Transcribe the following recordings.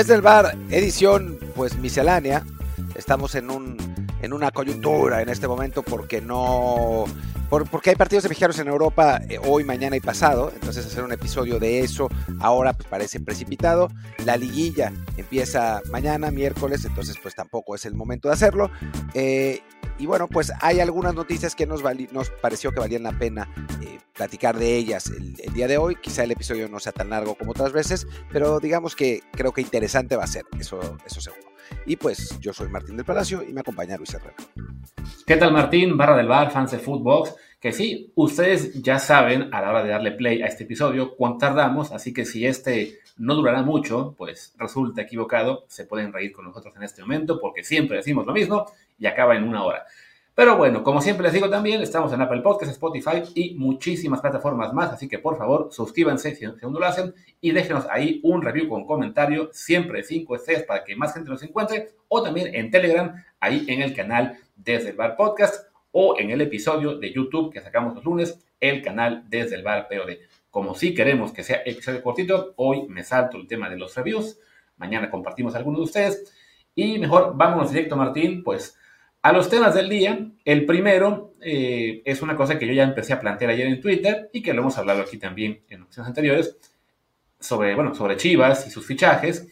Desde el bar, edición pues miscelánea. Estamos en, un, en una coyuntura en este momento porque no... porque hay partidos de mexicanos en Europa eh, hoy, mañana y pasado. Entonces hacer un episodio de eso ahora pues, parece precipitado. La liguilla empieza mañana, miércoles, entonces pues tampoco es el momento de hacerlo. Eh, y bueno, pues hay algunas noticias que nos, nos pareció que valían la pena eh, platicar de ellas el, día de hoy. Quizá el episodio no sea tan largo como otras veces, pero digamos que creo que interesante va a ser, eso, eso seguro. Y pues yo soy Martín del Palacio y me acompaña Luis Herrera. ¿Qué tal Martín? Barra del bar, fans de Footbox. Que sí, ustedes ya saben a la hora de darle play a este episodio cuánto tardamos, así que si este no durará mucho, pues resulta equivocado, se pueden reír con nosotros en este momento porque siempre decimos lo mismo y acaba en una hora. Pero bueno, como siempre les digo también, estamos en Apple Podcasts, Spotify y muchísimas plataformas más, así que por favor suscríbanse si, aún no lo hacen y déjenos ahí un review con comentario, siempre 5 estrellas para que más gente nos encuentre, o también en Telegram, ahí en el canal Desde el Bar Podcast, o en el episodio de YouTube que sacamos los lunes, el canal Desde el Bar POD. Como si queremos que sea episodio cortito, hoy me salto el tema de los reviews, mañana compartimos algunos de ustedes, y mejor vámonos directo, Martín, pues a los temas del día, el primero eh, es una cosa que yo ya empecé a plantear ayer en Twitter y que lo hemos hablado aquí también en ocasiones anteriores, sobre, bueno, sobre Chivas y sus fichajes.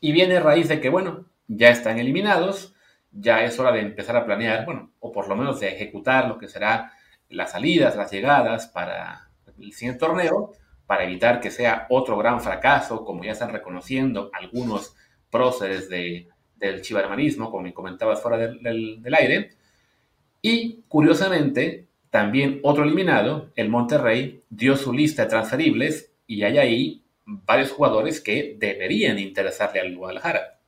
Y viene a raíz de que, bueno, ya están eliminados, ya es hora de empezar a planear, bueno, o por lo menos de ejecutar lo que será las salidas, las llegadas para el siguiente torneo, para evitar que sea otro gran fracaso, como ya están reconociendo algunos próceres de, del chivarmanismo, como me comentabas fuera del, aire. Y curiosamente, también otro eliminado, el Monterrey, dio su lista de transferibles y hay ahí varios jugadores que deberían interesarle al Guadalajara.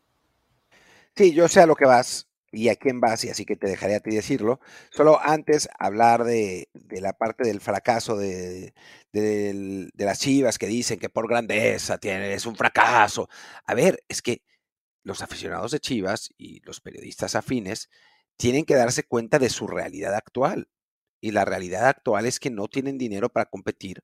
Sí, yo sé a lo que vas y a quién vas, y así que te dejaré a ti decirlo. Solo antes hablar de, la parte del fracaso de, las chivas que dicen que por grandeza tiene, es un fracaso. A ver, es que los aficionados de Chivas y los periodistas afines tienen que darse cuenta de su realidad actual. Y la realidad actual es que no tienen dinero para competir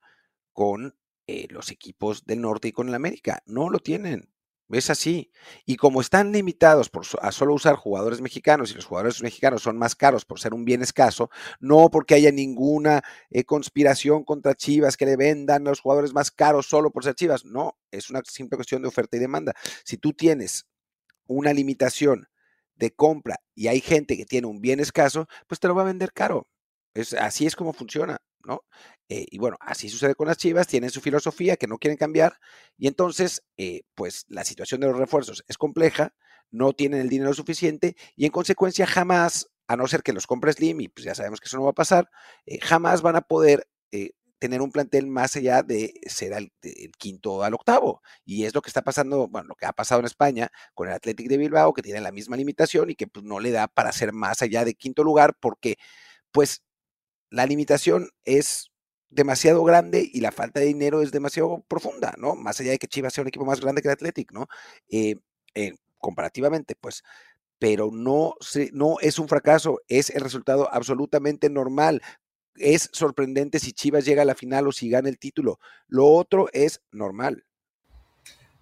con eh, los equipos del norte y con el América. No lo tienen. Es así. Y como están limitados a solo usar jugadores mexicanos y los jugadores mexicanos son más caros por ser un bien escaso, no porque haya ninguna eh, conspiración contra Chivas que le vendan a los jugadores más caros solo por ser Chivas. No, es una simple cuestión de oferta y demanda. Si tú tienes una limitación de compra y hay gente que tiene un bien escaso, pues te lo va a vender caro. Es, así es como funciona, ¿no? Eh, y bueno, así sucede con las Chivas, tienen su filosofía que no quieren cambiar y entonces, eh, pues la situación de los refuerzos es compleja, no tienen el dinero suficiente y en consecuencia jamás, a no ser que los compre Slim, y pues ya sabemos que eso no va a pasar, eh, jamás van a poder tener un plantel más allá de ser el, quinto al octavo. Y es lo que está pasando, bueno, lo que ha pasado en España con el Athletic de Bilbao, que tiene la misma limitación y que pues, no le da para ser más allá de quinto lugar, porque pues la limitación es demasiado grande y la falta de dinero es demasiado profunda, ¿no? Más allá de que Chivas sea un equipo más grande que el Athletic, ¿no? Eh, eh, comparativamente, pues pero no, no es un fracaso, es el resultado absolutamente normal es sorprendente si Chivas llega a la final o si gana el título. Lo otro es normal.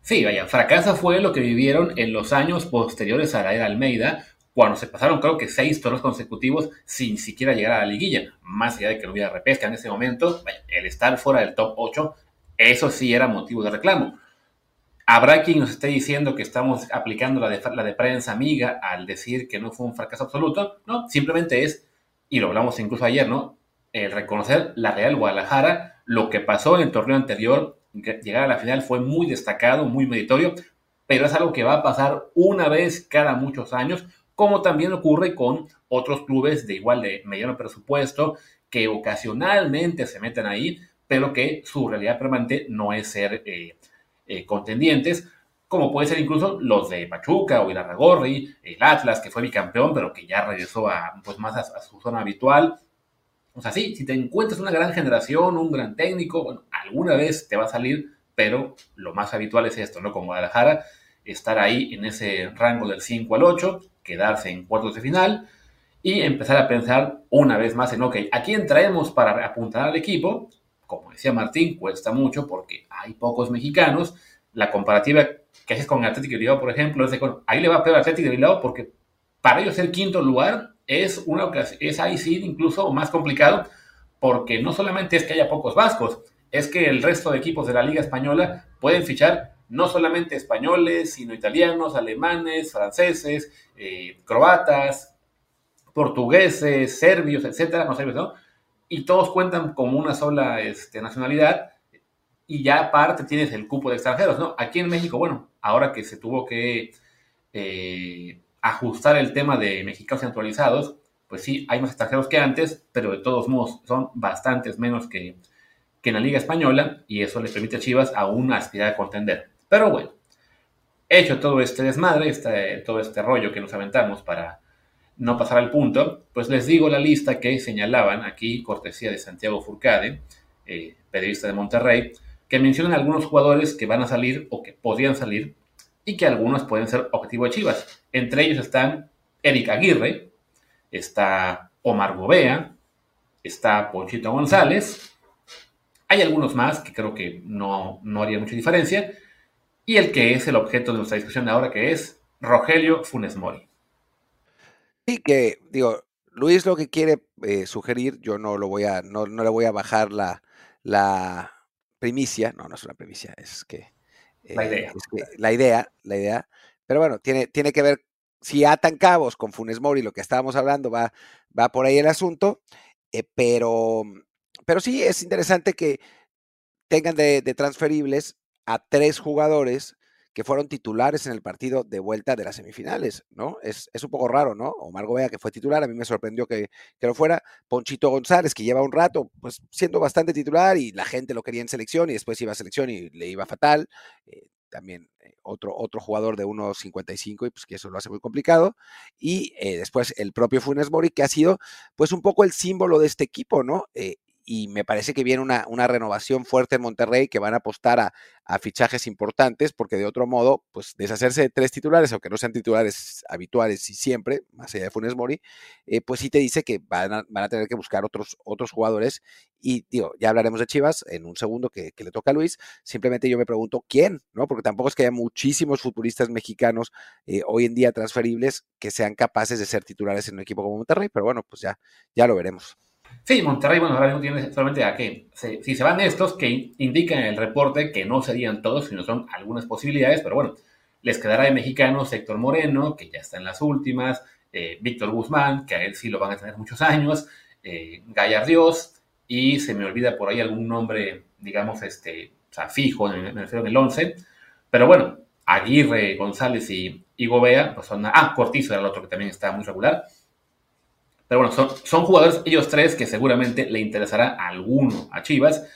Sí, vaya, fracaso fue lo que vivieron en los años posteriores a la era Almeida, cuando se pasaron creo que seis torneos consecutivos sin siquiera llegar a la liguilla, más allá de que no hubiera repesca en ese momento, el estar fuera del top 8, eso sí era motivo de reclamo. Habrá quien nos esté diciendo que estamos aplicando la de, la de prensa amiga al decir que no fue un fracaso absoluto, no, simplemente es, y lo hablamos incluso ayer, ¿no? el reconocer la Real Guadalajara, lo que pasó en el torneo anterior, llegar a la final fue muy destacado, muy meritorio, pero es algo que va a pasar una vez cada muchos años, como también ocurre con otros clubes de igual de mediano presupuesto que ocasionalmente se meten ahí, pero que su realidad permanente no es ser eh, eh, contendientes, como puede ser incluso los de Pachuca o Irarragorri, el Atlas, que fue bicampeón, pero que ya regresó a, pues, más a su zona habitual, o sea, sí, si te encuentras una gran generación, un gran técnico, alguna vez te va a salir, pero lo más habitual es esto, ¿no? Con Guadalajara, estar ahí en ese rango del 5 al 8, quedarse en cuartos de final y empezar a pensar una vez más en, ok, ¿a quién traemos para apuntar al equipo? Como decía Martín, cuesta mucho porque hay pocos mexicanos. La comparativa que haces con Atlético de Bilbao, por ejemplo, es de, ahí le va a peor Atlético de Bilbao porque para ellos ser quinto lugar es una es ahí sí incluso más complicado porque no solamente es que haya pocos vascos, es que el resto de equipos de la Liga Española pueden fichar no solamente españoles, sino italianos, alemanes, franceses, eh, croatas, portugueses, serbios, etcétera, no ¿no? Y todos cuentan como una sola este, nacionalidad y ya aparte tienes el cupo de extranjeros, ¿no? Aquí en México, bueno, ahora que se tuvo que eh, ajustar el tema de mexicanos naturalizados, pues sí, hay más extranjeros que antes, pero de todos modos son bastantes menos que, en la Liga Española y eso le permite a Chivas aún aspirar a contender. Pero bueno, hecho todo este desmadre, este, todo este rollo que nos aventamos para no pasar al punto, pues les digo la lista que señalaban aquí, cortesía de Santiago Furcade, eh, periodista de Monterrey, que mencionan algunos jugadores que van a salir o que podrían salir y que algunos pueden ser objetivo de Chivas. Entre ellos están Eric Aguirre, está Omar Gobea, está Ponchito González, hay algunos más que creo que no, no haría mucha diferencia, y el que es el objeto de nuestra discusión de ahora, que es Rogelio Funes Mori. Sí, que digo, Luis lo que quiere eh, sugerir, yo no lo voy a, no, no le voy a bajar la, la primicia, no, no es una primicia, es que, la eh, idea. la idea, la idea, pero bueno, tiene, tiene que ver, si atan cabos con Funes Mori, lo que estábamos hablando, va, va por ahí el asunto, eh, pero, pero sí es interesante que tengan de, de transferibles a tres jugadores que fueron titulares en el partido de vuelta de las semifinales, ¿no? Es, un poco raro, ¿no? Omar Gobea, que fue titular, a mí me sorprendió que, que, lo fuera. Ponchito González, que lleva un rato, pues siendo bastante titular y la gente lo quería en selección y después iba a selección y le iba fatal. Eh, también eh, otro, otro jugador de 1.55 y pues que eso lo hace muy complicado. Y eh, después el propio Funes Mori, que ha sido pues un poco el símbolo de este equipo, ¿no? Y me parece que viene una, una, renovación fuerte en Monterrey que van a apostar a, fichajes importantes porque de otro modo, pues deshacerse de tres titulares, aunque no sean titulares habituales y siempre, más allá de Funes Mori, eh, pues sí te dice que van a, van a, tener que buscar otros, otros jugadores y digo, ya hablaremos de Chivas en un segundo que, que, le toca a Luis, simplemente yo me pregunto quién, ¿no? Porque tampoco es que haya muchísimos futbolistas mexicanos eh, hoy en día transferibles que sean capaces de ser titulares en un equipo como Monterrey, pero bueno, pues ya, ya lo veremos. Sí, Monterrey, bueno, ahora mismo tiene solamente a que, si se van estos, que indican en el reporte que no serían todos, sino son algunas posibilidades, pero bueno, les quedará de mexicanos Héctor Moreno, que ya está en las últimas, eh, Víctor Guzmán, que a él sí lo van a tener muchos años, eh, Gallardios, y se me olvida por ahí algún nombre, digamos, este, o sea, fijo, en el 11, pero bueno, Aguirre, González y, y Gobea, pues son, ah, Cortizo era el otro que también está muy regular, pero bueno, son, son jugadores ellos tres que seguramente le interesará a alguno a Chivas,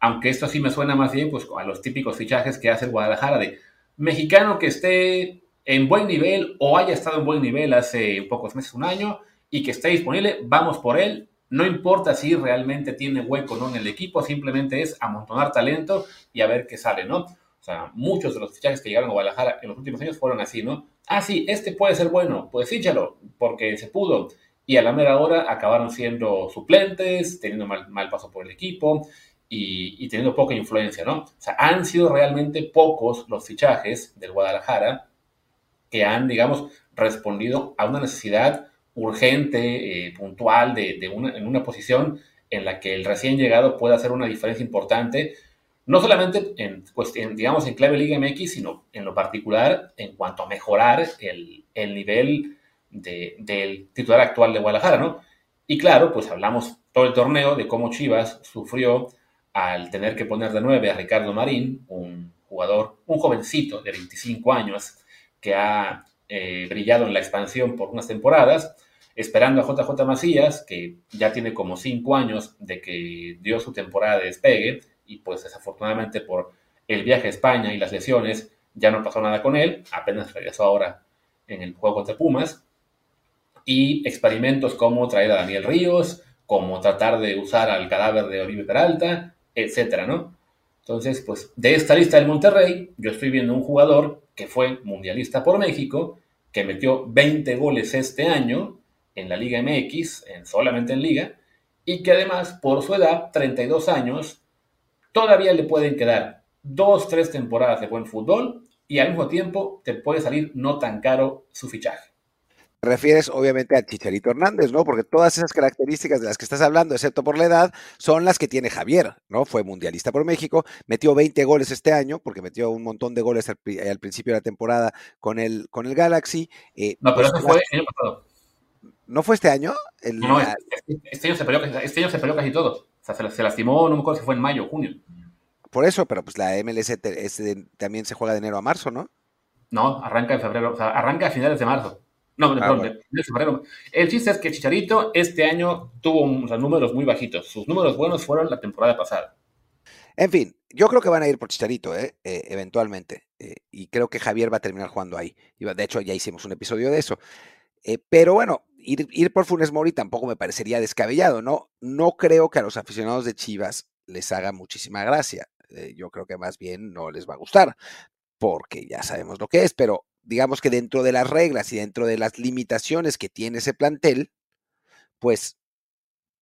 aunque esto sí me suena más bien pues, a los típicos fichajes que hace el Guadalajara de mexicano que esté en buen nivel o haya estado en buen nivel hace pocos meses, un año, y que esté disponible, vamos por él. No importa si realmente tiene hueco o no en el equipo, simplemente es amontonar talento y a ver qué sale, ¿no? O sea, muchos de los fichajes que llegaron a Guadalajara en los últimos años fueron así, ¿no? Ah, sí, este puede ser bueno, pues fíchalo, porque se pudo y a la mera hora acabaron siendo suplentes, teniendo mal, mal paso por el equipo y, teniendo poca influencia, ¿no? O sea, han sido realmente pocos los fichajes del Guadalajara que han, digamos, respondido a una necesidad urgente, eh, puntual, de, una, en una posición en la que el recién llegado pueda hacer una diferencia importante, no solamente en, cuestión, digamos, en clave Liga MX, sino en lo particular en cuanto a mejorar el, el nivel del titular actual de Guadalajara, ¿no? Y claro, pues hablamos todo el torneo de cómo Chivas sufrió al tener que poner de nueve a Ricardo Marín, un jugador, un jovencito de 25 años que ha eh, brillado en la expansión por unas temporadas, esperando a JJ Macías, que ya tiene como cinco años de que dio su temporada de despegue, y pues desafortunadamente por el viaje a España y las lesiones ya no pasó nada con él, apenas regresó ahora en el juego contra Pumas, y experimentos como traer a Daniel Ríos, como tratar de usar al cadáver de Oribe Peralta, etcétera, ¿no? Entonces, pues de esta lista del Monterrey, yo estoy viendo un jugador que fue mundialista por México, que metió 20 goles este año en la Liga MX, en, solamente en Liga, y que además, por su edad, 32 años, todavía le pueden quedar dos, tres temporadas de buen fútbol y al mismo tiempo te puede salir no tan caro su fichaje. Te refieres obviamente a Chicharito Hernández, ¿no? Porque todas esas características de las que estás hablando, excepto por la edad, son las que tiene Javier, ¿no? Fue mundialista por México, metió 20 goles este año, porque metió un montón de goles al, principio de la temporada con el, con el Galaxy. Eh, no, pero pues eso fue el año pasado. ¿No fue este año? no, este, este, año se peleó, este año se peleó casi todo. O sea, se, lastimó, no me acuerdo si fue en mayo o junio. Por eso, pero pues la MLS también se juega de enero a marzo, ¿no? No, arranca en febrero, o sea, arranca a finales de marzo. No, ah, perdón, de, febrero. El chiste es que Chicharito este año tuvo números muy bajitos. Sus números buenos fueron la temporada pasada. En fin, yo creo que van a ir por Chicharito, ¿eh? eh eventualmente. Eh, y creo que Javier va a terminar jugando ahí. De hecho, ya hicimos un episodio de eso. Eh, pero bueno, ir, ir, por Funes Mori tampoco me parecería descabellado, ¿no? No creo que a los aficionados de Chivas les haga muchísima gracia. yo creo que más bien no les va a gustar, porque ya sabemos lo que es, pero digamos que dentro de las reglas y dentro de las limitaciones que tiene ese plantel, pues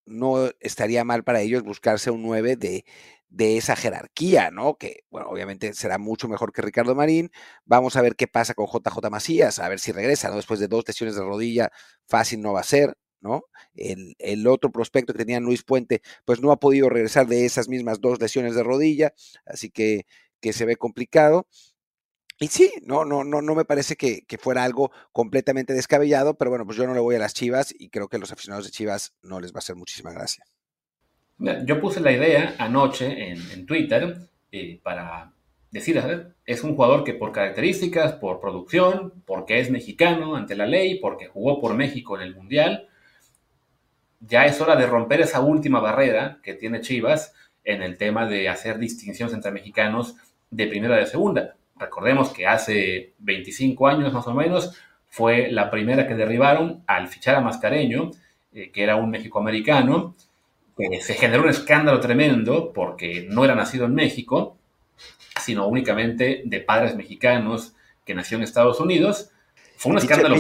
no estaría mal para ellos buscarse un 9 de, de esa jerarquía, ¿no? Que, bueno, obviamente será mucho mejor que Ricardo Marín. Vamos a ver qué pasa con JJ Macías, a ver si regresa, ¿no? Después de dos lesiones de rodilla, fácil no va a ser, ¿no? El, el, otro prospecto que tenía Luis Puente, pues no ha podido regresar de esas mismas dos lesiones de rodilla, así que, que se ve complicado. Y sí, no, no, no, no me parece que, fuera algo completamente descabellado, pero bueno, pues yo no le voy a las Chivas y creo que a los aficionados de Chivas no les va a hacer muchísima gracia. Yo puse la idea anoche en, Twitter eh, para decir, es un jugador que por características, por producción, porque es mexicano ante la ley, porque jugó por México en el Mundial, ya es hora de romper esa última barrera que tiene Chivas en el tema de hacer distinciones entre mexicanos de primera y de segunda Recordemos que hace 25 años más o menos fue la primera que derribaron al fichar a Mascareño, eh, que era un mexicoamericano, que se generó un escándalo tremendo porque no era nacido en México, sino únicamente de padres mexicanos que nació en Estados Unidos. Fue un escándalo.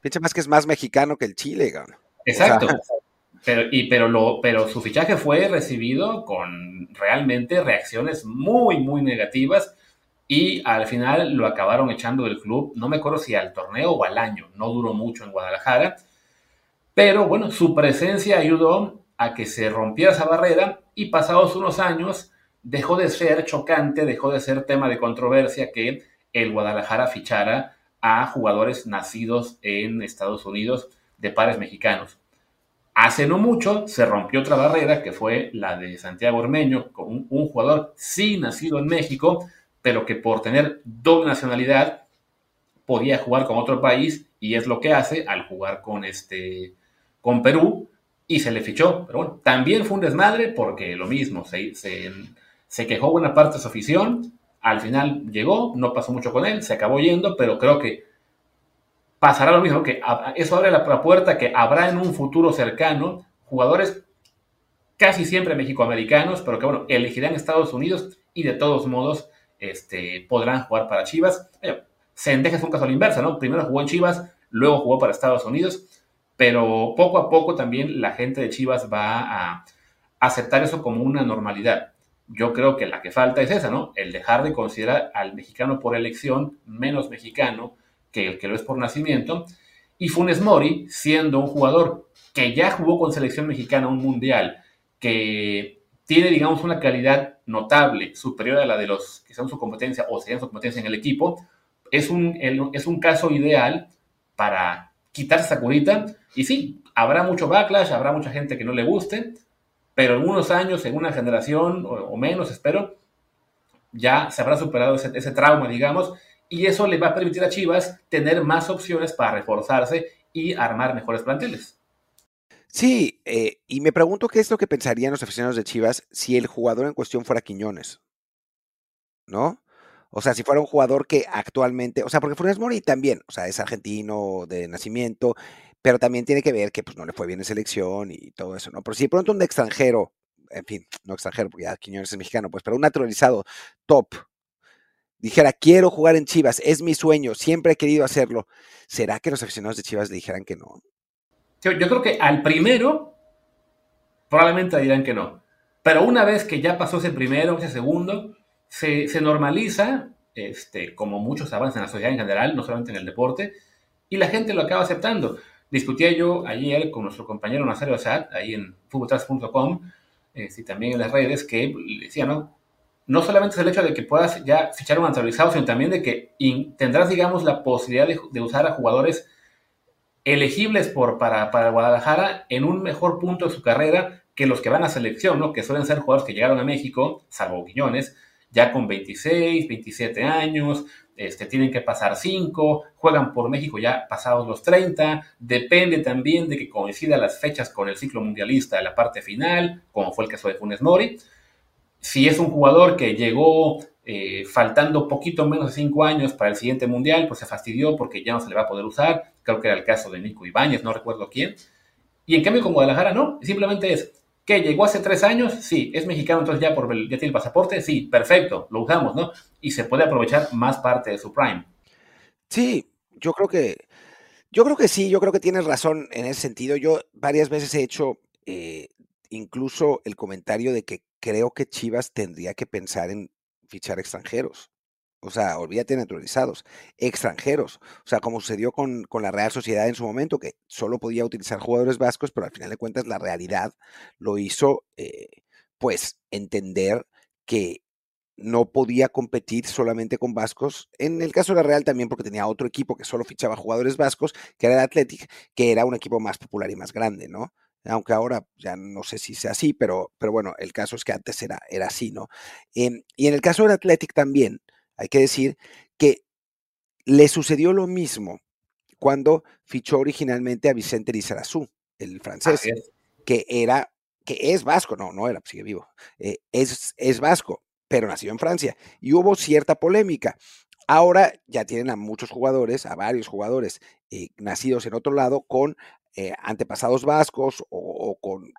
Pinche más que es más mexicano que el Chile, Exacto. Pero, y, pero, lo, pero su fichaje fue recibido con realmente reacciones muy, muy negativas y al final lo acabaron echando del club, no me acuerdo si al torneo o al año, no duró mucho en Guadalajara, pero bueno, su presencia ayudó a que se rompiera esa barrera y pasados unos años dejó de ser chocante, dejó de ser tema de controversia que el Guadalajara fichara a jugadores nacidos en Estados Unidos de pares mexicanos. Hace no mucho se rompió otra barrera que fue la de Santiago Ormeño, con un, un jugador sí nacido en México, pero que por tener doble nacionalidad podía jugar con otro país y es lo que hace al jugar con, este, con Perú y se le fichó. Pero bueno, también fue un desmadre porque lo mismo, se, se, quejó buena parte de su afición, al final llegó, no pasó mucho con él, se acabó yendo, pero creo que pasará lo mismo, que eso abre la puerta que habrá en un futuro cercano jugadores casi siempre mexicoamericanos, pero que bueno, elegirán Estados Unidos y de todos modos este, podrán jugar para Chivas. Sendeja es un caso a la inversa, ¿no? Primero jugó en Chivas, luego jugó para Estados Unidos, pero poco a poco también la gente de Chivas va a aceptar eso como una normalidad. Yo creo que la que falta es esa, ¿no? El dejar de considerar al mexicano por elección menos mexicano que el que lo es por nacimiento. Y Funes Mori, siendo un jugador que ya jugó con selección mexicana un mundial, que tiene, digamos, una calidad notable, superior a la de los que son su competencia o serían su competencia en el equipo, es un, es un caso ideal para quitar esa curita. Y sí, habrá mucho backlash, habrá mucha gente que no le guste, pero en unos años, en una generación o, menos, espero, ya se habrá superado ese, ese trauma, digamos, y eso le va a permitir a Chivas tener más opciones para reforzarse y armar mejores planteles. Sí, eh, y me pregunto qué es lo que pensarían los aficionados de Chivas si el jugador en cuestión fuera Quiñones. ¿No? O sea, si fuera un jugador que actualmente, o sea, porque Funes Mori también, o sea, es argentino de nacimiento, pero también tiene que ver que pues no le fue bien en selección y todo eso, ¿no? Pero si de pronto un extranjero, en fin, no extranjero, porque ya Quiñones es mexicano, pues, pero un naturalizado top, dijera, quiero jugar en Chivas, es mi sueño, siempre he querido hacerlo, ¿será que los aficionados de Chivas le dijeran que no? Yo, creo que al primero probablemente dirán que no. Pero una vez que ya pasó ese primero, ese segundo, se, normaliza este, como muchos avances en la sociedad en general, no solamente en el deporte, y la gente lo acaba aceptando. Discutía yo ayer con nuestro compañero Nazario Assad, ahí en futboltras.com, este, y también en las redes, que decía, ¿no? No solamente es el hecho de que puedas ya fichar un naturalizado, sino también de que tendrás, digamos, la posibilidad de, usar a jugadores elegibles por, para, para Guadalajara en un mejor punto de su carrera que los que van a selección, ¿no? Que suelen ser jugadores que llegaron a México, salvo Quiñones, ya con 26, 27 años, este, tienen que pasar 5, juegan por México ya pasados los 30, depende también de que coincida las fechas con el ciclo mundialista de la parte final, como fue el caso de Funes Mori. Si es un jugador que llegó eh, faltando poquito menos de 5 años para el siguiente mundial, pues se fastidió porque ya no se le va a poder usar, creo que era el caso de Nico Ibáñez, no recuerdo quién. Y en cambio con Guadalajara no, simplemente es, ¿Qué? ¿Llegó hace tres años? Sí. ¿Es mexicano entonces ya, por, ya tiene el pasaporte? Sí, perfecto, lo usamos, ¿no? Y se puede aprovechar más parte de su prime. Sí, yo creo que, yo creo que sí, yo creo que tienes razón en ese sentido. Yo varias veces he hecho eh, incluso el comentario de que creo que Chivas tendría que pensar en fichar extranjeros. O sea, olvídate naturalizados, extranjeros. O sea, como sucedió con, la Real Sociedad en su momento, que solo podía utilizar jugadores vascos, pero al final de cuentas la realidad lo hizo, eh, pues, entender que no podía competir solamente con vascos. En el caso de la Real también porque tenía otro equipo que solo fichaba jugadores vascos, que era el Athletic, que era un equipo más popular y más grande, ¿no? Aunque ahora ya no sé si sea así, pero, pero bueno, el caso es que antes era, era así, ¿no? Em, y en el caso del Athletic también, hay que decir que le sucedió lo mismo cuando fichó originalmente a Vicente Lizarazu, el francés, que era, que es vasco, no, no era, sigue vivo, eh, es, es vasco, pero nació en Francia. Y hubo cierta polémica. Ahora ya tienen a muchos jugadores, a varios jugadores eh, nacidos en otro lado con eh, antepasados vascos o, con,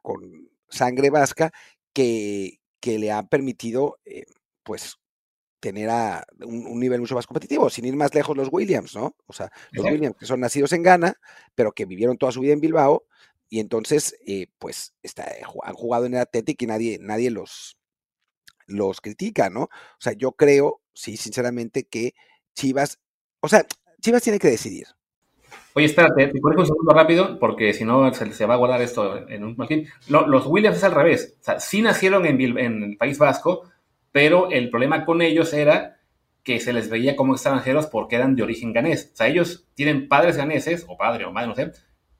sangre vasca que, que le han permitido, pues, tener a un, nivel mucho más competitivo, sin ir más lejos los Williams, ¿no? O sea, los Williams que son nacidos en Ghana, pero que vivieron toda su vida en Bilbao, y entonces, eh, pues, está, eh, han jugado en el Athletic y nadie, nadie los, los critica, ¿no? O sea, yo creo, sí, sinceramente, que Chivas, o sea, Chivas tiene que decidir. Oye, espérate, te corrijo un segundo rápido, porque si no se, va a guardar esto en un los Williams es al revés. O sea, sí nacieron en, el País Vasco, pero el problema con ellos era que se les veía como extranjeros porque eran de origen ganés. O sea, ellos tienen padres ganeses, o padre o madre, no sé,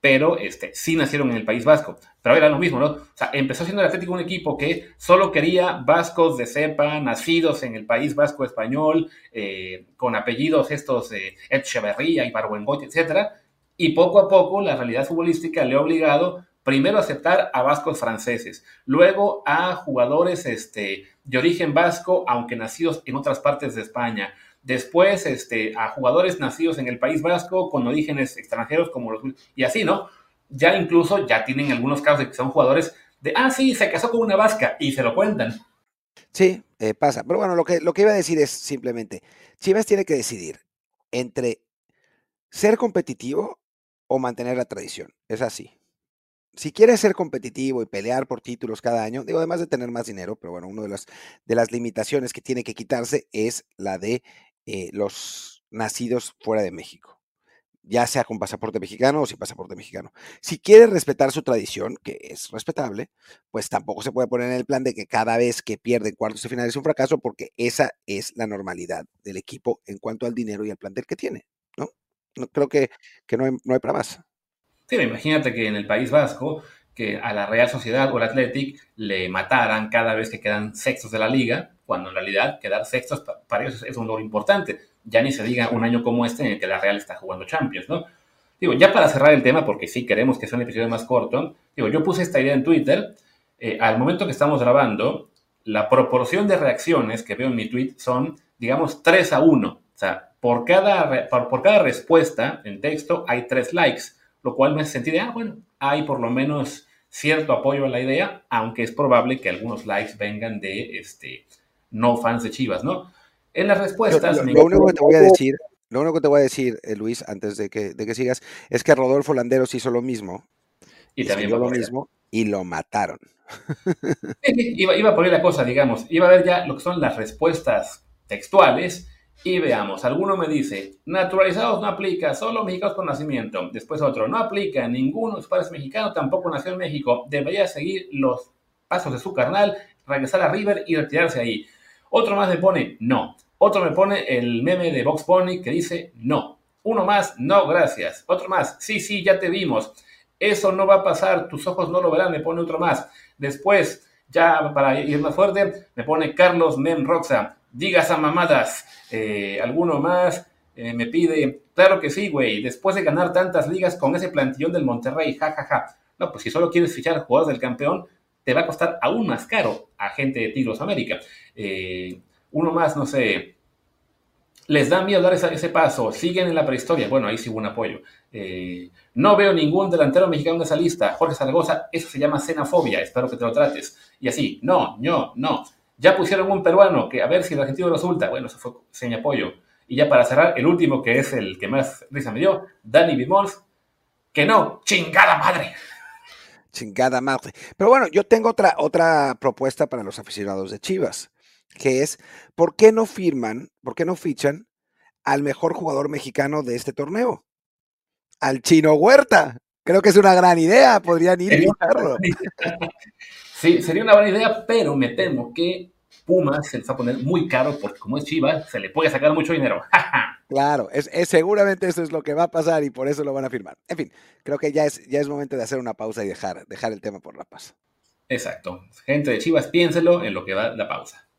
pero este, sí nacieron en el País Vasco. Pero era lo mismo, ¿no? O sea, empezó siendo el Atlético un equipo que solo quería vascos de cepa, nacidos en el País Vasco español, eh, con apellidos estos de Echeverría y Barbuengote, etc. Y poco a poco la realidad futbolística le ha obligado primero aceptar a vascos franceses, luego a jugadores este, de origen vasco, aunque nacidos en otras partes de España, después este, a jugadores nacidos en el País Vasco con orígenes extranjeros como los... Y así, ¿no? Ya incluso ya tienen algunos casos de que son jugadores de, ah, sí, se casó con una vasca y se lo cuentan. Sí, eh, pasa. Pero bueno, lo que, lo que iba a decir es simplemente, Chivas tiene que decidir entre ser competitivo o mantener la tradición. Es así si quieres ser competitivo y pelear por títulos cada año, digo, además de tener más dinero, pero bueno, una de las, de las limitaciones que tiene que quitarse es la de eh, los nacidos fuera de México, ya sea con pasaporte mexicano o sin pasaporte mexicano. Si quieres respetar su tradición, que es respetable, pues tampoco se puede poner en el plan de que cada vez que pierde cuartos de final es un fracaso, porque esa es la normalidad del equipo en cuanto al dinero y al plantel que tiene, creo que, que no, hay, no hay para más. Sí, imagínate que en el País Vasco, que a la Real Sociedad o al Athletic le mataran cada vez que quedan sextos de la liga, cuando en realidad quedar sextos para ellos es un logro importante. Ya ni se diga un año como este en el que la Real está jugando Champions, ¿no? Digo, ya para cerrar el tema, porque sí queremos que sea un episodio más corto, digo, yo puse esta idea en Twitter. Eh, al momento que estamos grabando, la proporción de reacciones que veo en mi tweet son, digamos, 3 a 1. Sea, por cada, por, cada respuesta en texto hay 3 likes lo cual me hace sentir, ah, bueno, hay por lo menos cierto apoyo a la idea, aunque es probable que algunos likes vengan de este, no fans de Chivas, ¿no? En las respuestas... Lo, único que te voy a decir, lo único que te voy a decir, eh, Luis, antes de que, de que sigas, es que Rodolfo Landeros hizo lo mismo. Y, también lo mismo y lo mataron. iba, iba a poner la cosa, digamos, iba a ver ya lo que son las respuestas textuales Y veamos, alguno me dice, naturalizados no aplica, solo mexicanos por nacimiento. Después otro, no aplica, ninguno de sus padres mexicanos tampoco nació en México. Debería seguir los pasos de su carnal, regresar a River y retirarse ahí. Otro más me pone, no. Otro me pone el meme de Box Pony que dice, no. Uno más, no, gracias. Otro más, sí, sí, ya te vimos. Eso no va a pasar, tus ojos no lo verán, me pone otro más. Después, ya para ir más fuerte, me pone Carlos Mem Roxa digas a mamadas. Eh, ¿Alguno más eh, me pide? Claro que sí, güey. Después de ganar tantas ligas con ese plantillón del Monterrey, jajaja. Ja, ja. No, pues si solo quieres fichar jugadores del campeón, te va a costar aún más caro a gente de Tigros América. Eh, uno más, no sé. Les da miedo dar ese, paso, siguen en la prehistoria. Bueno, ahí sí hubo un apoyo. no veo ningún delantero mexicano en esa lista. Jorge Zaragoza, eso se llama xenofobia. Espero que te lo trates. Y así, no, no, no. Ya pusieron un peruano, que a ver si el argentino resulta. Bueno, eso fue seña apoyo. Y ya para cerrar, el último, que es el que más risa me dio, Dani Bimols, que no, chingada madre. Chingada madre. Pero bueno, yo tengo otra, otra propuesta para los aficionados de Chivas, que es, ¿por qué no firman, por qué no fichan al mejor jugador mexicano de este torneo? Al Chino Huerta. Creo que es una gran idea, podrían ir y. Sí, sería una buena idea, pero me temo que Pumas se les va a poner muy caro porque como es Chivas, se le puede sacar mucho dinero. claro, es, seguramente eso es lo que va a pasar y por eso lo van a firmar. En fin, creo que ya es, ya es momento de hacer una pausa y dejar, dejar el tema por la paz. Exacto. Gente de Chivas, piénselo en lo que va la pausa.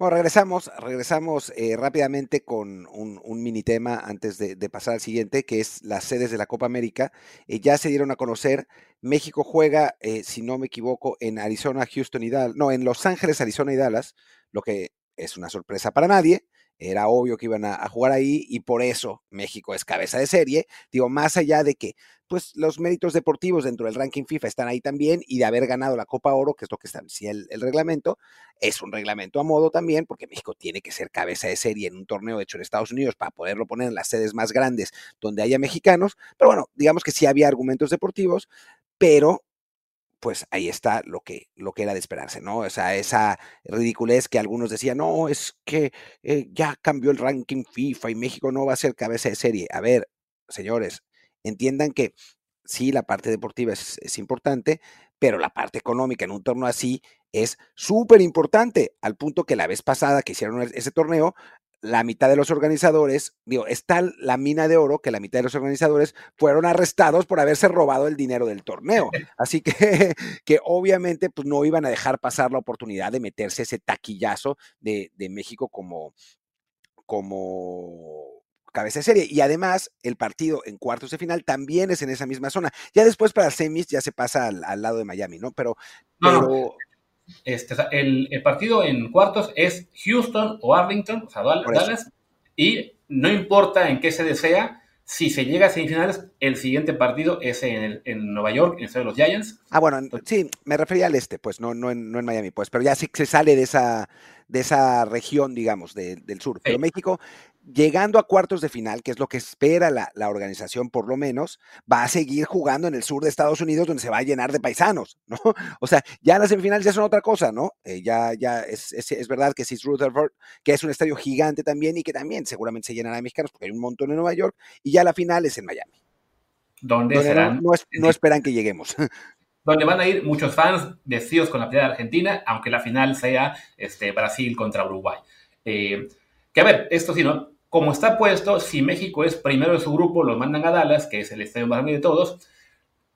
Bueno, regresamos, regresamos eh, rápidamente con un, mini tema antes de, pasar al siguiente, que es las sedes de la Copa América. Eh, ya se dieron a conocer, México juega, eh, si no me equivoco, en Arizona, Houston y Dallas, no, en Los Ángeles, Arizona y Dallas, lo que es una sorpresa para nadie. Era obvio que iban a, jugar ahí y por eso México es cabeza de serie. Digo, más allá de que pues los méritos deportivos dentro del ranking FIFA están ahí también y de haber ganado la Copa Oro, que es lo que establecía el, el, reglamento, es un reglamento a modo también, porque México tiene que ser cabeza de serie en un torneo hecho en Estados Unidos para poderlo poner en las sedes más grandes donde haya mexicanos. Pero bueno, digamos que sí había argumentos deportivos, pero pues ahí está lo que, lo que era de esperarse, ¿no? O sea, esa ridiculez que algunos decían, no, es que eh, ya cambió el ranking FIFA y México no va a ser cabeza de serie. A ver, señores, entiendan que sí, la parte deportiva es, importante, pero la parte económica en un torneo así es súper importante, al punto que la vez pasada que hicieron ese torneo, la mitad de los organizadores, digo, está la mina de oro que la mitad de los organizadores fueron arrestados por haberse robado el dinero del torneo. Así que, que obviamente pues, no iban a dejar pasar la oportunidad de meterse ese taquillazo de, de México como, como cabeza de serie. Y además, el partido en cuartos de final también es en esa misma zona. Ya después para semis ya se pasa al, lado de Miami, ¿no? Pero, pero este, el, partido en cuartos es Houston o Arlington, o sea, Dallas, y no importa en qué se desea, si se llega a semifinales, el siguiente partido es en, Nueva York, en de los Giants. Ah, bueno, sí, me refería al este, pues, no, no, en, no en Miami, pues, pero ya sí se sale de esa, de esa región, digamos, del sur. Pero México llegando a cuartos de final, que es lo que espera la, organización por lo menos, va a seguir jugando en el sur de Estados Unidos donde se va a llenar de paisanos, ¿no? O sea, ya las semifinales ya son otra cosa, ¿no? Eh, ya, ya es, es, verdad que es Rutherford, que es un estadio gigante también y que también seguramente se llenará de mexicanos porque hay un montón en Nueva York y ya la final es en Miami. ¿Dónde serán? No, esperan que lleguemos. donde van a ir muchos fans vestidos con la playa de Argentina, aunque la final sea este, Brasil contra Uruguay. Eh, que a ver, esto sí, ¿no? Como está puesto, si México es primero de su grupo, lo mandan a Dallas, que es el estadio más grande de todos.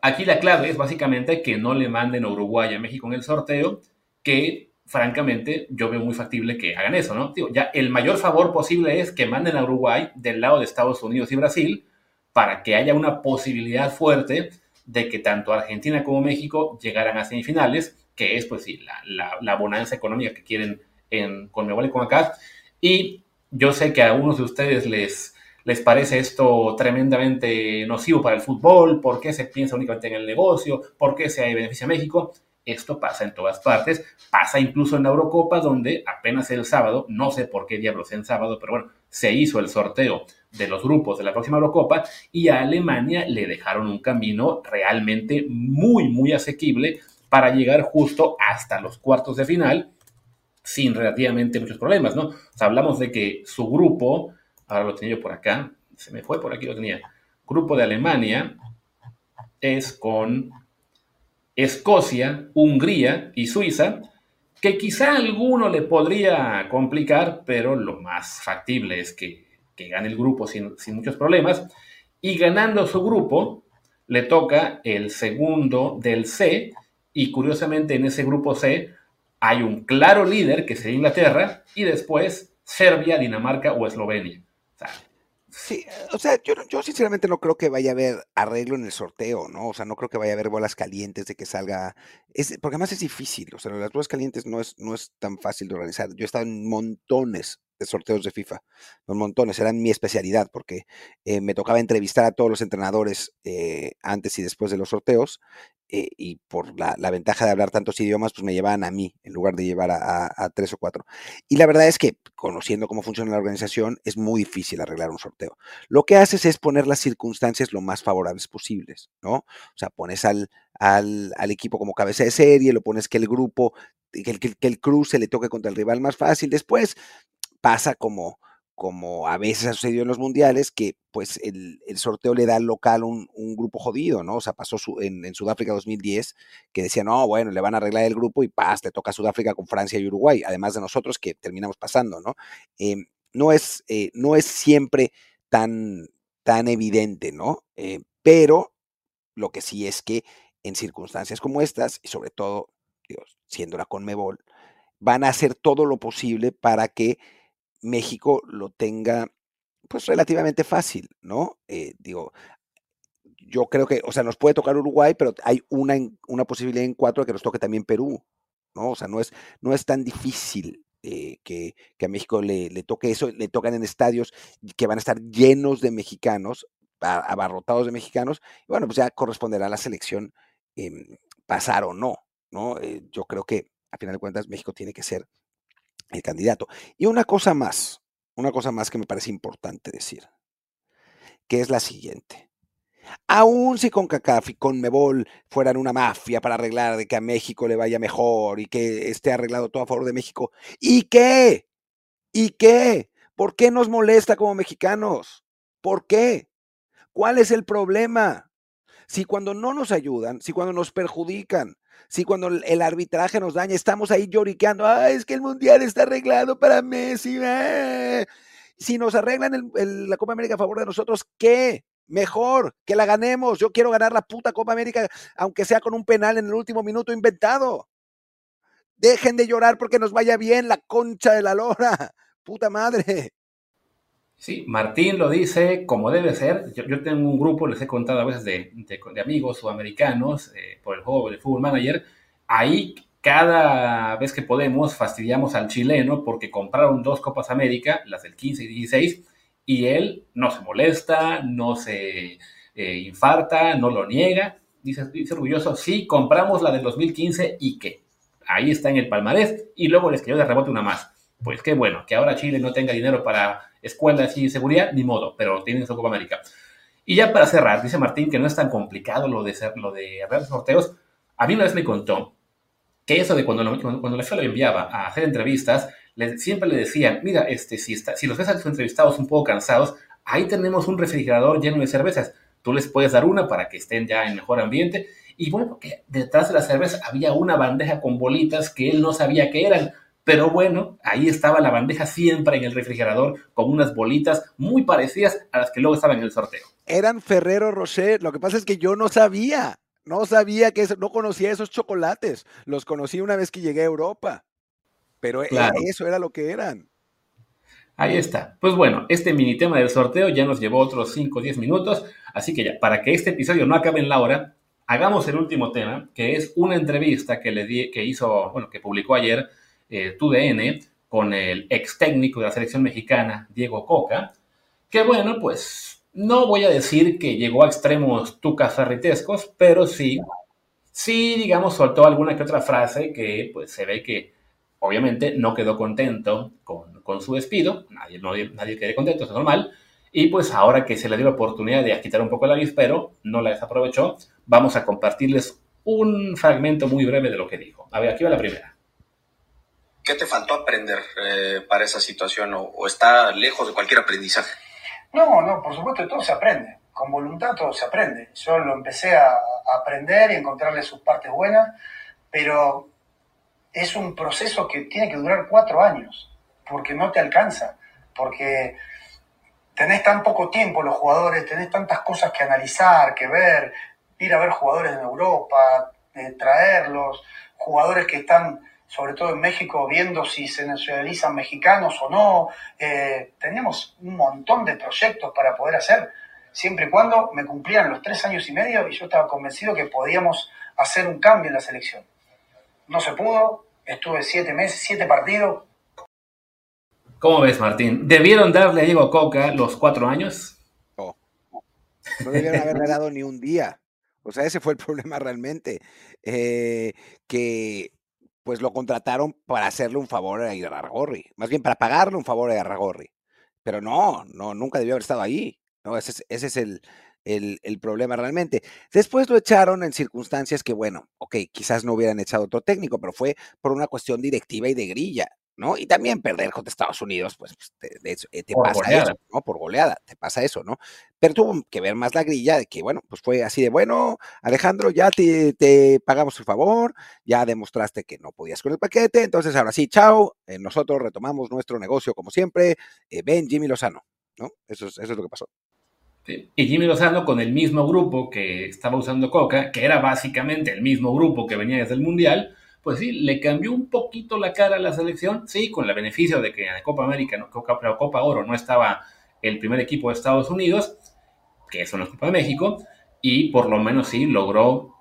Aquí la clave es básicamente que no le manden a Uruguay a México en el sorteo, que francamente yo veo muy factible que hagan eso, ¿no? Digo, ya el mayor favor posible es que manden a Uruguay del lado de Estados Unidos y Brasil para que haya una posibilidad fuerte de que tanto Argentina como México llegaran a semifinales, que es pues sí, la, la, bonanza económica que quieren en, con Mebol y con acá. Y yo sé que a algunos de ustedes les, les parece esto tremendamente nocivo para el fútbol, por qué se piensa únicamente en el negocio, por qué se beneficia a México. Esto pasa en todas partes, pasa incluso en la Eurocopa, donde apenas el sábado, no sé por qué diablos en sábado, pero bueno, se hizo el sorteo de los grupos de la próxima Eurocopa y a Alemania le dejaron un camino realmente muy, muy asequible para llegar justo hasta los cuartos de final sin relativamente muchos problemas, ¿no? Hablamos de que su grupo, ahora lo tenía yo por acá, se me fue por aquí, lo tenía, grupo de Alemania es con Escocia, Hungría y Suiza, que quizá alguno le podría complicar, pero lo más factible es que, gane el grupo sin, sin muchos problemas. Y ganando su grupo, le toca el segundo del C, y curiosamente en ese grupo C hay un claro líder que sería Inglaterra, y después Serbia, Dinamarca o Eslovenia. Sí, o sea, yo, yo sinceramente no creo que vaya a haber arreglo en el sorteo, ¿no? O sea, no creo que vaya a haber bolas calientes de que salga. Porque además es difícil, o sea, las bolas calientes no es, no es tan fácil de organizar. Yo he estado en montones de sorteos de FIFA, un montones, eran mi especialidad, porque eh, me tocaba entrevistar a todos los entrenadores eh, antes y después de los sorteos, eh, y por la, ventaja de hablar tantos idiomas, pues me llevaban a mí en lugar de llevar a, tres o cuatro. Y la verdad es que, conociendo cómo funciona la organización, es muy difícil arreglar un sorteo. Lo que haces es poner las circunstancias lo más favorables posibles, ¿no? O sea, pones al, al, equipo como cabeza de serie, lo pones que el grupo, que que el cruce le toque contra el rival más fácil. Después, pasa como, como a veces ha sucedido en los mundiales, que pues el, sorteo le da al local un, grupo jodido, ¿no? O sea, pasó en, Sudáfrica 2010, que decía, no, bueno, le van a arreglar el grupo y paz, le toca Sudáfrica con Francia y Uruguay, además de nosotros que terminamos pasando, ¿no? Em, no, es, eh, no es siempre tan, tan evidente, ¿no? Eh, pero lo que sí es que en circunstancias como estas, y sobre todo, siendo la Conmebol, van a hacer todo lo posible para que México lo tenga pues relativamente fácil, ¿no? Eh, digo, yo creo que, o sea, nos puede tocar Uruguay, pero hay una, una posibilidad en cuatro de que nos toque también Perú, ¿no? O sea, no es, no es tan difícil eh, que, a México le, toque eso, le tocan en estadios que van a estar llenos de mexicanos, abarrotados de mexicanos, y bueno, pues ya corresponderá a la selección em, pasar o no, ¿no? Eh, yo creo que, a final de cuentas, México tiene que ser el candidato. Y una cosa más, una cosa más que me parece importante decir, que es la siguiente. Aún si con CACAF y con Mebol fueran una mafia para arreglar de que a México le vaya mejor y que esté arreglado todo a favor de México, ¿y qué? ¿Y qué? ¿Por qué nos molesta como mexicanos? ¿Por qué? ¿Cuál es el problema? Si cuando no nos ayudan, si cuando nos perjudican, si cuando el arbitraje nos daña, estamos ahí lloriqueando, ah, es que el mundial está arreglado para Messi. Eh". Si nos arreglan la Copa América a favor de nosotros, ¿qué? Mejor que la ganemos. Yo quiero ganar la puta Copa América, aunque sea con un penal en el último minuto inventado. Dejen de llorar porque nos vaya bien la concha de la lora. Puta madre. Sí, Martín lo dice como debe ser. Yo, tengo un grupo, les he contado a veces de, amigos sudamericanos eh, por el juego de Fútbol Manager. Ahí cada vez que podemos fastidiamos al chileno porque compraron dos Copas América, las del 15 y 16, y él no se molesta, no se eh, infarta, no lo niega. Dice, dice orgulloso, sí, compramos la del 2015 y qué. Ahí está en el palmarés y luego les quedó de rebote una más. Pues qué bueno, que ahora Chile no tenga dinero para escuelas y seguridad, ni modo, pero tienen su Copa América. Y ya para cerrar, dice Martín que no es tan complicado lo de, ser, lo de hacer sorteos. A mí una vez me contó que eso de cuando, cuando la FIA lo enviaba a hacer entrevistas, siempre le decían, mira, este, si, está, si los ves a tus entrevistados un poco cansados, ahí tenemos un refrigerador lleno de cervezas. Tú les puedes dar una para que estén ya en mejor ambiente. Y bueno, porque detrás de la cerveza había una bandeja con bolitas que él no sabía que eran. Pero bueno, ahí estaba la bandeja siempre en el refrigerador con unas bolitas muy parecidas a las que luego estaban en el sorteo. Eran Ferrero Rocher. Lo que pasa es que yo no sabía. No sabía que no conocía esos chocolates. Los conocí una vez que llegué a Europa. Pero e, eso era lo que eran. Ahí está. Pues bueno, este mini tema del sorteo ya nos llevó otros 5 o 10 minutos. Así que ya, para que este episodio no acabe en la hora, hagamos el último tema, que es una entrevista que le di, que hizo, bueno, que publicó ayer eh, TUDN con el ex técnico de la selección mexicana, Diego Coca, que bueno, pues no voy a decir que llegó a extremos tucafarritescos, pero sí, sí, digamos, soltó alguna que otra frase que pues se ve que obviamente no quedó contento con, con su despido, nadie, nadie quedó contento, es normal, y pues ahora que se le dio la oportunidad de quitar un poco el avispero, no la desaprovechó, vamos a compartirles un fragmento muy breve de lo que dijo. A ver, aquí va la primera. ¿Qué te faltó aprender eh, para esa situación o, está lejos de cualquier aprendizaje? No, no, por supuesto todo se aprende. Con voluntad todo se aprende. Yo lo empecé a, aprender y encontrarle sus partes buenas, pero es un proceso que tiene que durar cuatro años, porque no te alcanza, porque tenés tan poco tiempo los jugadores, tenés tantas cosas que analizar, que ver, ir a ver jugadores en Europa, eh, traerlos, jugadores que están sobre todo en México, viendo si se nacionalizan mexicanos o no. Eh, teníamos un montón de proyectos para poder hacer, siempre y cuando me cumplieran los tres años y medio y yo estaba convencido que podíamos hacer un cambio en la selección. No se pudo, estuve siete meses, siete partidos. ¿Cómo ves, Martín? ¿Debieron darle a Diego Coca los cuatro años? No, no debieron haberle dado ni un día. O sea, ese fue el problema realmente. Eh, que pues lo contrataron para hacerle un favor a Iraragorri, más bien para pagarle un favor a Iraragorri. Pero no, no, nunca debió haber estado ahí. ¿no? Ese es, ese es el, el, el, problema realmente. Después lo echaron en circunstancias que, bueno, ok, quizás no hubieran echado otro técnico, pero fue por una cuestión directiva y de grilla. ¿no? Y también perder contra Estados Unidos, pues, pues te, eh, te, pasa eso, ¿no? Por goleada, te pasa eso, ¿no? Pero tuvo que ver más la grilla de que, bueno, pues fue así de, bueno, Alejandro, ya te, pagamos el favor, ya demostraste que no podías con el paquete, entonces ahora sí, chao, eh, nosotros retomamos nuestro negocio como siempre, eh, ven Jimmy Lozano, ¿no? Eso es, eso es lo que pasó. Y Jimmy Lozano con el mismo grupo que estaba usando Coca, que era básicamente el mismo grupo que venía desde el Mundial, pues sí, le cambió un poquito la cara a la selección, sí, con el beneficio de que en la Copa América, no, Copa, Copa Oro no estaba el primer equipo de Estados Unidos, que eso no es Copa de México, y por lo menos sí logró,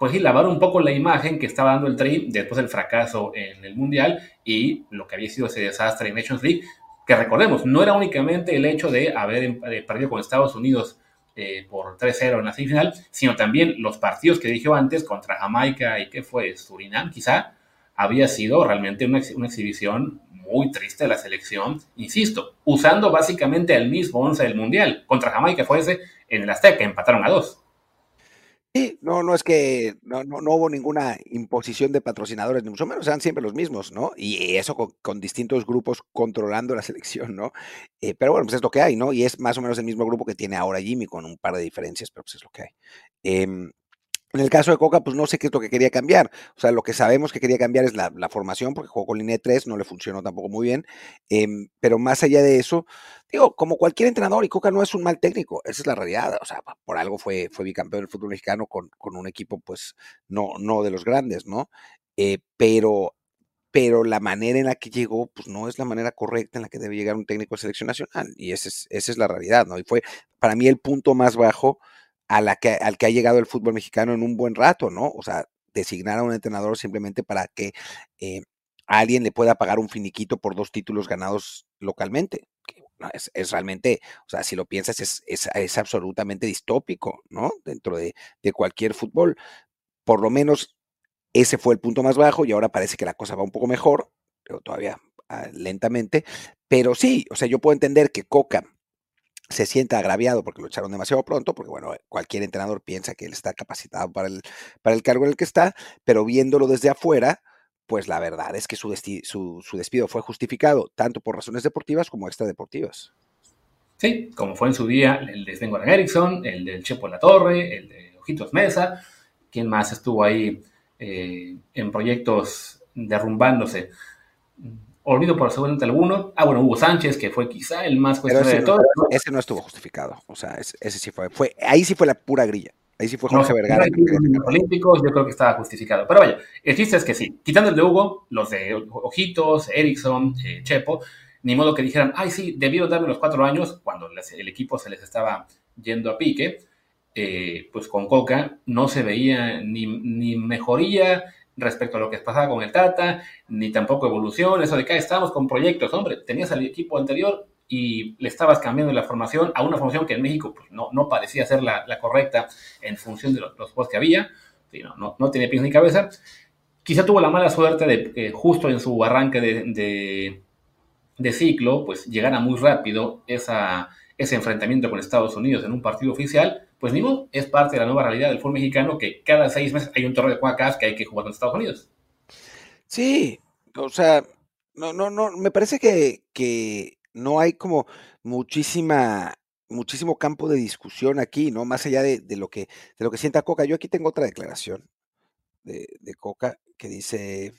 pues lavar un poco la imagen que estaba dando el Tri después del fracaso en el Mundial y lo que había sido ese desastre en Nations League, que recordemos, no era únicamente el hecho de haber perdido con Estados Unidos eh, por 3-0 en la semifinal, sino también los partidos que dije antes contra Jamaica y que fue Surinam, quizá había sido realmente una, una, exhibición muy triste de la selección, insisto, usando básicamente el mismo once del Mundial. Contra Jamaica fue ese en el Azteca, empataron a dos. Sí, no, no es que no, no, hubo ninguna imposición de patrocinadores, ni mucho menos, eran siempre los mismos, ¿no? Y eso con, distintos grupos controlando la selección, ¿no? Eh, pero bueno, pues es lo que hay, ¿no? Y es más o menos el mismo grupo que tiene ahora Jimmy, con un par de diferencias, pero pues es lo que hay. Em, en el caso de Coca, pues no sé qué es lo que quería cambiar. O sea, lo que sabemos que quería cambiar es la, formación, porque jugó con línea 3, no le funcionó tampoco muy bien. Em, pero más allá de eso, digo, como cualquier entrenador, y Coca no es un mal técnico, esa es la realidad. O sea, por algo fue, fue bicampeón del fútbol mexicano con, con un equipo, pues, no, no de los grandes, ¿no? Eh, pero pero la manera en la que llegó, pues no es la manera correcta en la que debe llegar un técnico de selección nacional. Y esa es, esa es la realidad, ¿no? Y fue para mí el punto más bajo a la que, al que ha llegado el fútbol mexicano en un buen rato, ¿no? O sea, designar a un entrenador simplemente para que eh, alguien le pueda pagar un finiquito por dos títulos ganados localmente. es, realmente, o sea, si lo piensas, es, es, absolutamente distópico, ¿no? Dentro de, de, cualquier fútbol. Por lo menos ese fue el punto más bajo y ahora parece que la cosa va un poco mejor, pero todavía ah, lentamente. Pero sí, o sea, yo puedo entender que Coca se sienta agraviado porque lo echaron demasiado pronto, porque bueno, cualquier entrenador piensa que él está capacitado para el, para el cargo en el que está, pero viéndolo desde afuera, pues la verdad es que su, su, su despido fue justificado tanto por razones deportivas como extradeportivas. Sí, como fue en su día el de Sven Goran Eriksson, el del Chepo La Torre, el de Ojitos Mesa, ¿quién más estuvo ahí eh, en proyectos derrumbándose? Olvido por seguramente alguno. Ah, bueno, Hugo Sánchez, que fue quizá el más cuestionable de todos. Ese no estuvo justificado. O sea, ese, sí fue, fue. Ahí sí fue la pura grilla. Ahí sí fue Jorge Vergara. Los olímpicos yo creo que estaba justificado. Pero vaya, el chiste es que sí. Quitando el de Hugo, los de Ojitos, Erickson, eh, Chepo, ni modo que dijeran, ay, sí, debieron darle los cuatro años cuando el equipo se les estaba yendo a pique. Eh, pues con Coca no se veía ni, ni mejoría respecto a lo que pasaba con el Tata, ni tampoco evolución, eso de que estábamos con proyectos, hombre, tenías al equipo anterior y le estabas cambiando la formación a una formación que en México pues, no, no parecía ser la, correcta en función de los, juegos que había, no, no, no, tenía pies ni cabeza. Quizá tuvo la mala suerte de justo en su arranque de, de, ciclo, pues llegara muy rápido esa, ese enfrentamiento con Estados Unidos en un partido oficial pues ni es parte de la nueva realidad del fútbol mexicano que cada seis meses hay un torneo de CONCACAF que hay que jugar con Estados Unidos. Sí, o sea, No, no, no, me parece que, que no hay como muchísima, muchísimo campo de discusión aquí, ¿no? Más allá de, de lo que, de lo que sienta Coca. Yo aquí tengo otra declaración de, de Coca que dice,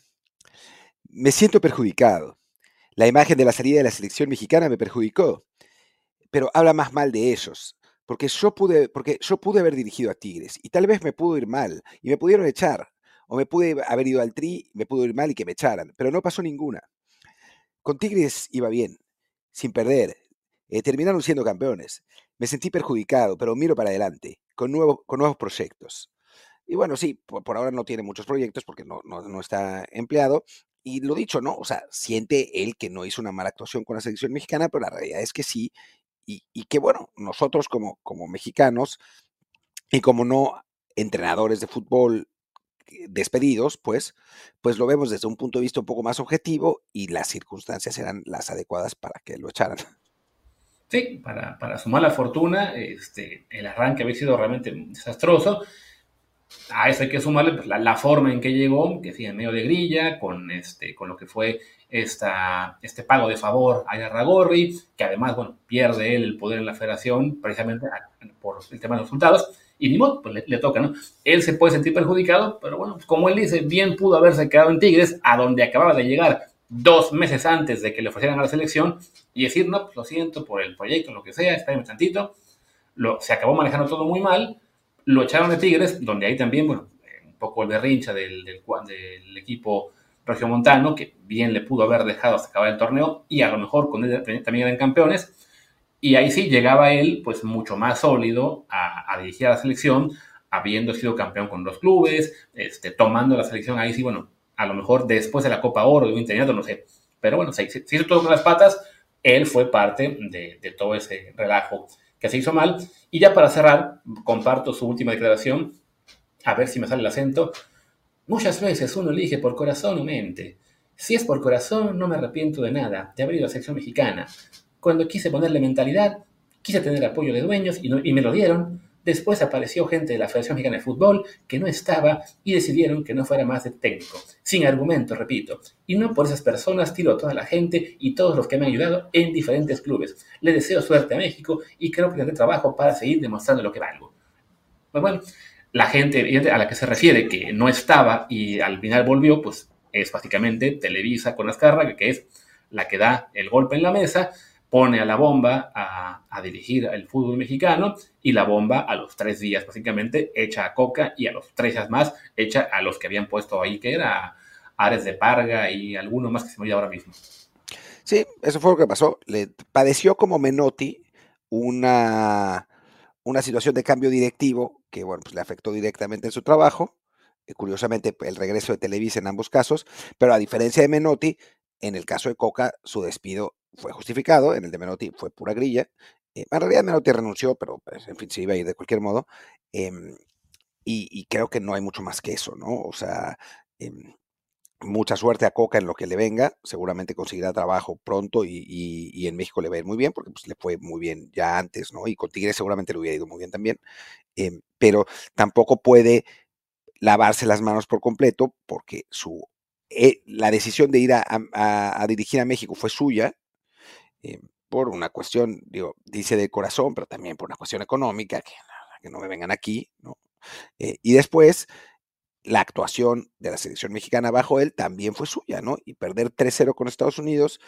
me siento perjudicado. La imagen de la salida de la selección mexicana me perjudicó, pero habla más mal de ellos, porque yo pude, porque yo pude haber dirigido a Tigres y tal vez me pudo ir mal y me pudieron echar, o me pude haber ido al Tri, me pudo ir mal y que me echaran, pero no pasó ninguna. Con Tigres iba bien, sin perder. Eh, terminaron siendo campeones. Me sentí perjudicado, pero miro para adelante, con, nuevo, con nuevos proyectos. Y bueno, sí, por, por, ahora no tiene muchos proyectos porque no, no, no, está empleado. Y lo dicho, ¿no? O sea, siente él que no hizo una mala actuación con la selección mexicana, pero la realidad es que sí. Y, que bueno, nosotros como, como mexicanos y como no entrenadores de fútbol despedidos, pues, pues lo vemos desde un punto de vista un poco más objetivo y las circunstancias eran las adecuadas para que lo echaran. Sí, para, para su mala fortuna, este, el arranque había sido realmente desastroso. A eso hay que sumarle pues, la, la, forma en que llegó, que sí, en medio de grilla, con, este, con lo que fue esta, este pago de favor a Yarragorri, que además, bueno, pierde él el poder en la federación precisamente por el tema de los resultados y ni modo, pues le, le, toca, ¿no? Él se puede sentir perjudicado, pero bueno, como él dice, bien pudo haberse quedado en Tigres, a donde acababa de llegar dos meses antes de que le ofrecieran a la selección, y decir, no, pues lo siento por el proyecto, lo que sea, espérame tantito, lo, se acabó manejando todo muy mal, lo echaron de Tigres, donde ahí también, bueno, un poco el berrincha del, del, del equipo regiomontano, que bien le pudo haber dejado hasta acabar el torneo, y a lo mejor con él también eran campeones, y ahí sí llegaba él, pues mucho más sólido a, dirigir a la selección, habiendo sido campeón con dos clubes, este, tomando la selección. Ahí sí, bueno, a lo mejor después de la Copa Oro, de un interinato, no sé. Pero bueno, se, se, hizo todo con las patas, él fue parte de, todo ese relajo que se hizo mal. Y ya para cerrar, comparto su última declaración, a ver si me sale el acento. Muchas veces uno elige por corazón o mente. Si es por corazón, no me arrepiento de nada, de haber ido a la selección mexicana cuando quise ponerle mentalidad, quise tener apoyo de dueños y, no, y, me lo dieron. Después apareció gente de la Federación Mexicana de Fútbol que no estaba y decidieron que no fuera más de técnico. Sin argumento, repito. Y no por esas personas tiro a toda la gente y todos los que me han ayudado en diferentes clubes. Le deseo suerte a México y creo que tendré trabajo para seguir demostrando lo que valgo. Pues bueno, la gente a la que se refiere que no estaba y al final volvió, pues es básicamente Televisa con Azcárraga, que es la que da el golpe en la mesa pone a la bomba a, dirigir el fútbol mexicano y la bomba a los tres días básicamente echa a Coca y a los tres días más echa a los que habían puesto ahí, que era Ares de Parga y alguno más que se me olvida ahora mismo. Sí, eso fue lo que pasó. Le padeció como Menotti una, una situación de cambio directivo que bueno, pues le afectó directamente en su trabajo. Curiosamente, el regreso de Televisa en ambos casos, pero a diferencia de Menotti, en el caso de Coca, su despido fue justificado, en el de Menotti fue pura grilla. Eh, en realidad Menotti renunció, pero pues, en fin, se iba a ir de cualquier modo. Eh, y, creo que no hay mucho más que eso, ¿no? O sea, eh, mucha suerte a Coca en lo que le venga. Seguramente conseguirá trabajo pronto y, en México le va a ir muy bien, porque pues, le fue muy bien ya antes, ¿no? Y con Tigres seguramente le hubiera ido muy bien también. Em, pero tampoco puede lavarse las manos por completo, porque su eh, la decisión de ir a, dirigir a México fue suya, eh, por una cuestión, digo, dice de corazón, pero también por una cuestión económica, que, no me vengan aquí, ¿no? Eh, y después, la actuación de la selección mexicana bajo él también fue suya, ¿no? Y perder 3-0 con Estados Unidos,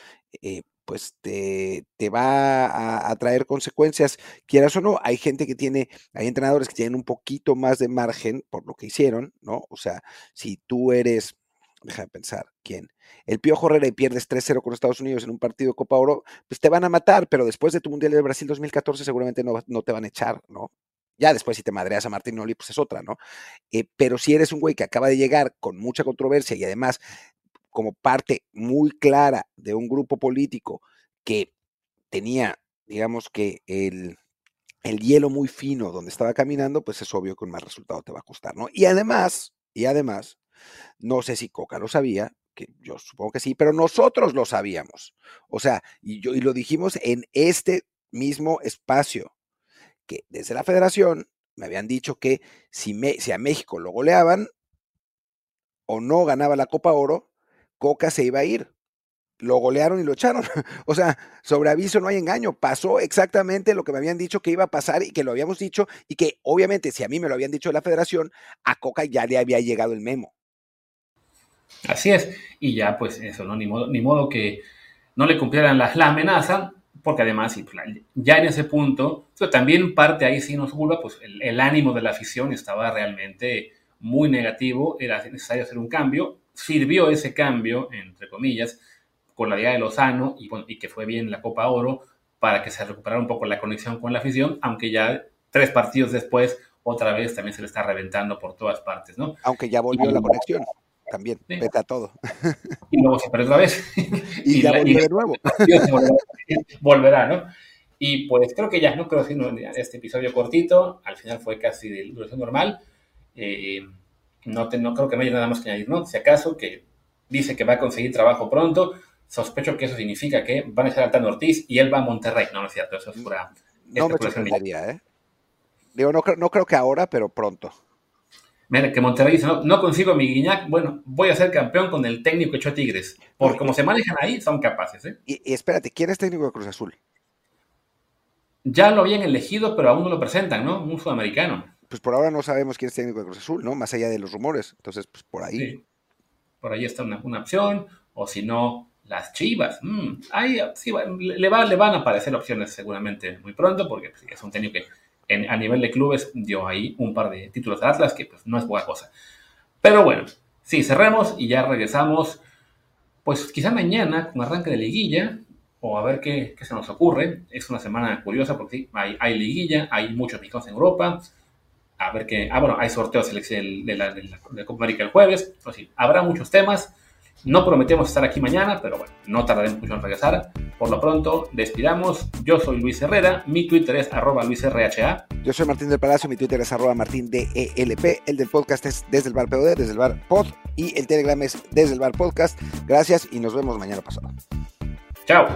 pues te, te va a, a, traer consecuencias, quieras o no. Hay gente que tiene, hay entrenadores que tienen un poquito más de margen por lo que hicieron, ¿no? O sea, si tú eres déjame pensar, ¿quién? El Piojo Herrera y pierdes 3-0 con Estados Unidos en un partido de Copa Oro, pues te van a matar, pero después de tu Mundial de Brasil 2014 seguramente no, no te van a echar, ¿no? Ya después si te madreas a Martín Oli, pues es otra, ¿no? Eh, pero si eres un güey que acaba de llegar con mucha controversia y además como parte muy clara de un grupo político que tenía, digamos que el, el hielo muy fino donde estaba caminando, pues es obvio que un mal resultado te va a costar, ¿no? Y además, y además, no sé si Coca lo sabía, que yo supongo que sí, pero nosotros lo sabíamos. O sea, y, yo, y lo dijimos en este mismo espacio, que desde la federación me habían dicho que si, si a México lo goleaban o no ganaba la Copa Oro, Coca se iba a ir. lo golearon y lo echaron. o sea, sobre aviso no hay engaño. Pasó exactamente lo que me habían dicho que iba a pasar y que lo habíamos dicho y que obviamente si a mí me lo habían dicho de la federación, a Coca ya le había llegado el memo. Así es. Y ya pues eso, ¿no? Ni modo, ni modo que no le cumplieran la, la amenaza, porque además pues, ya en ese punto, también parte ahí sí nos culpa, pues el, ánimo de la afición estaba realmente muy negativo, era necesario hacer un cambio, sirvió ese cambio, entre comillas, con la Liga de Lozano y, y que fue bien la Copa Oro para que se recuperara un poco la conexión con la afición, aunque ya tres partidos después otra vez también se le está reventando por todas partes, ¿no? Aunque ya volvió la conexión también, sí. vete a todo. Y luego se perdió otra vez. Y, y ya volvió de nuevo. Volverá, ¿no? Y pues creo que ya, no creo que este episodio cortito, al final fue casi de duración normal. Eh, no, te, no creo que no haya nada más que añadir, ¿no? Si acaso que dice que va a conseguir trabajo pronto, sospecho que eso significa que van a echar a Tano Ortiz y él va a Monterrey. No, no es cierto, eso es pura. No me sorprendería, ¿eh? Digo, no, no creo que ahora, pero pronto. Mira, que Monterrey dice, no, no consigo mi Guiñac, bueno, voy a ser campeón con el técnico que echó a Tigres. Por como se manejan ahí, son capaces, ¿eh? Y, y, espérate, ¿quién es técnico de Cruz Azul? Ya lo habían elegido, pero aún no lo presentan, ¿no? Un sudamericano. Pues por ahora no sabemos quién es técnico de Cruz Azul, ¿no? Más allá de los rumores. Entonces, pues por ahí. Sí. Por ahí está una, una opción, o si no, las Chivas. Mm, ahí sí, le, va, le van a aparecer opciones seguramente muy pronto, porque pues, es un técnico que en, a nivel de clubes dio ahí un par de títulos de Atlas, que pues no es buena cosa. Pero bueno, sí, cerremos y ya regresamos, pues quizá mañana con arranque de liguilla, o a ver qué, qué se nos ocurre. Es una semana curiosa porque sí, hay, liguilla, hay muchos mexicanos en Europa. A ver qué. Ah, bueno, hay sorteos de la, de la Copa América el jueves. Pues sí, habrá muchos temas. No prometemos estar aquí mañana, pero bueno, no tardaremos mucho en regresar. Por lo pronto, despidamos. Yo soy Luis Herrera, mi Twitter es arroba luisrha. Yo soy Martín del Palacio, mi Twitter es arroba martindelp. El del podcast es desde el bar POD, desde el bar pod. Y el Telegram es desde el bar podcast. Gracias y nos vemos mañana pasado. Chao.